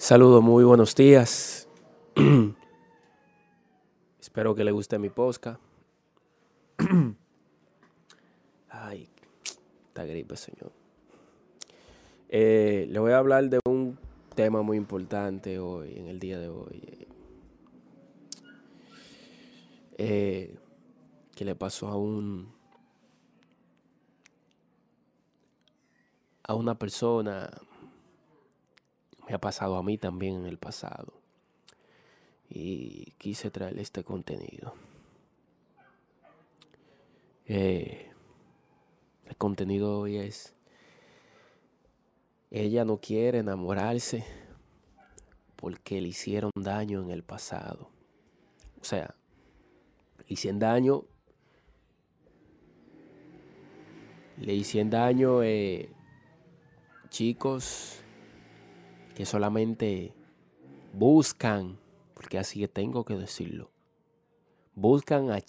Saludos, muy buenos días. Espero que le guste mi posca. Ay, esta gripe, señor. Eh, le voy a hablar de un tema muy importante hoy, en el día de hoy. Eh, que le pasó a un a una persona me ha pasado a mí también en el pasado. Y quise traerle este contenido. Eh, el contenido hoy es ella no quiere enamorarse porque le hicieron daño en el pasado. O sea le hicieron daño le hicieron daño eh, chicos que solamente buscan, porque así que tengo que decirlo, buscan a